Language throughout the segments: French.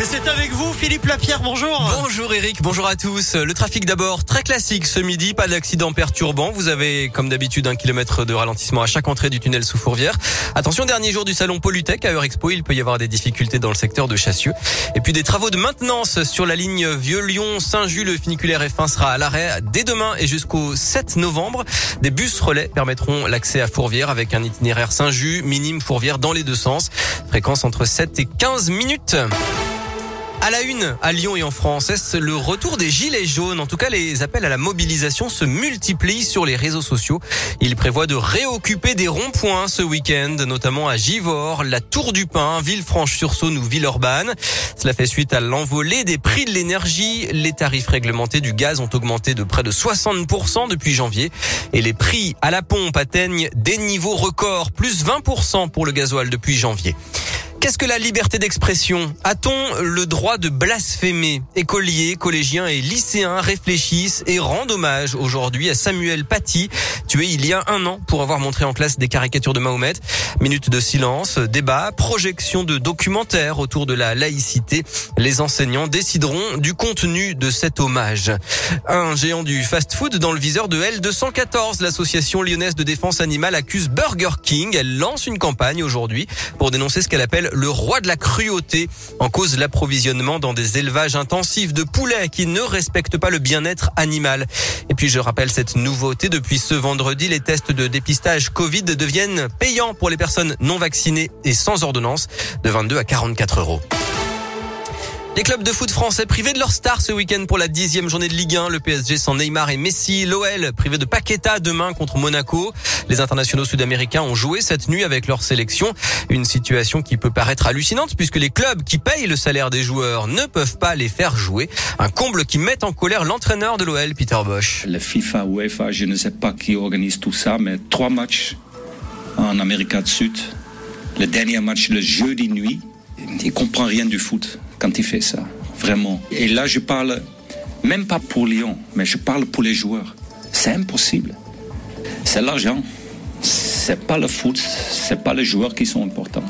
Et c'est avec vous, Philippe Lapierre, bonjour. Bonjour Eric, bonjour à tous. Le trafic d'abord, très classique ce midi, pas d'accident perturbant. Vous avez, comme d'habitude, un kilomètre de ralentissement à chaque entrée du tunnel sous Fourvière. Attention, dernier jour du salon Polytech à Eurexpo, il peut y avoir des difficultés dans le secteur de Chassieux. Et puis des travaux de maintenance sur la ligne Vieux-Lyon-Saint-Just. Le funiculaire F1 sera à l'arrêt dès demain et jusqu'au 7 novembre. Des bus relais permettront l'accès à Fourvière avec un itinéraire Saint-Just, minime Fourvière dans les deux sens. Fréquence entre 7 et 15 minutes. À la une, à Lyon et en France, est-ce le retour des gilets jaunes? En tout cas, les appels à la mobilisation se multiplient sur les réseaux sociaux. Ils prévoient de réoccuper des ronds-points ce week-end, notamment à Givors, la Tour du Pin, Villefranche-sur-Saône ou Villeurbanne. Cela fait suite à l'envolée des prix de l'énergie. Les tarifs réglementés du gaz ont augmenté de près de 60% depuis janvier et les prix à la pompe atteignent des niveaux records, plus 20% pour le gasoil depuis janvier. Qu'est-ce que la liberté d'expression A-t-on le droit de blasphémer? Écoliers, collégiens et lycéens réfléchissent et rendent hommage aujourd'hui à Samuel Paty, tué il y a un an pour avoir montré en classe des caricatures de Mahomet. Minute de silence, débat, projection de documentaires autour de la laïcité. Les enseignants décideront du contenu de cet hommage. Un géant du fast-food dans le viseur de L214. L'association lyonnaise de défense animale accuse Burger King. Elle lance une campagne aujourd'hui pour dénoncer ce qu'elle appelle le roi de la cruauté. En cause l'approvisionnement dans des élevages intensifs de poulets qui ne respectent pas le bien-être animal. Et puis je rappelle cette nouveauté, depuis ce vendredi, les tests de dépistage Covid deviennent payants pour les personnes non vaccinées et sans ordonnance de 22 à 44 euros. Les clubs de foot français privés de leur star ce week-end pour la dixième journée de Ligue 1. Le PSG sans Neymar et Messi. L'OL privé de Paqueta demain contre Monaco. Les internationaux sud-américains ont joué cette nuit avec leur sélection. Une situation qui peut paraître hallucinante puisque les clubs qui payent le salaire des joueurs ne peuvent pas les faire jouer. Un comble qui met en colère l'entraîneur de l'OL, Peter Bosch. Le FIFA, UEFA, je ne sais pas qui organise tout ça, mais trois matchs en Amérique du Sud. Le dernier match le jeudi nuit. Il comprend rien du foot quand il fait ça, vraiment. Et là, je parle même pas pour Lyon, mais je parle pour les joueurs. C'est impossible. C'est l'argent. C'est pas le foot, c'est pas les joueurs qui sont importants.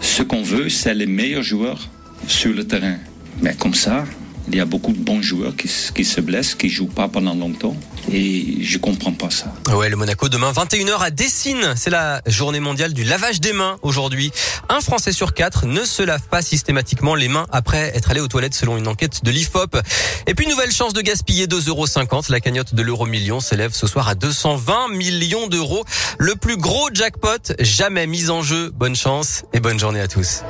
Ce qu'on veut, c'est les meilleurs joueurs sur le terrain. Mais comme ça, il y a beaucoup de bons joueurs qui, se blessent, qui jouent pas pendant longtemps. Et je comprends pas ça. Ouais, le Monaco demain 21h à Dessine. C'est la journée mondiale du lavage des mains aujourd'hui. Un Français sur quatre ne se lave pas systématiquement les mains après être allé aux toilettes selon une enquête de l'IFOP. Et puis nouvelle chance de gaspiller 2,50 euros. La cagnotte de l'euro million s'élève ce soir à 220 millions d'euros. Le plus gros jackpot jamais mis en jeu. Bonne chance et bonne journée à tous.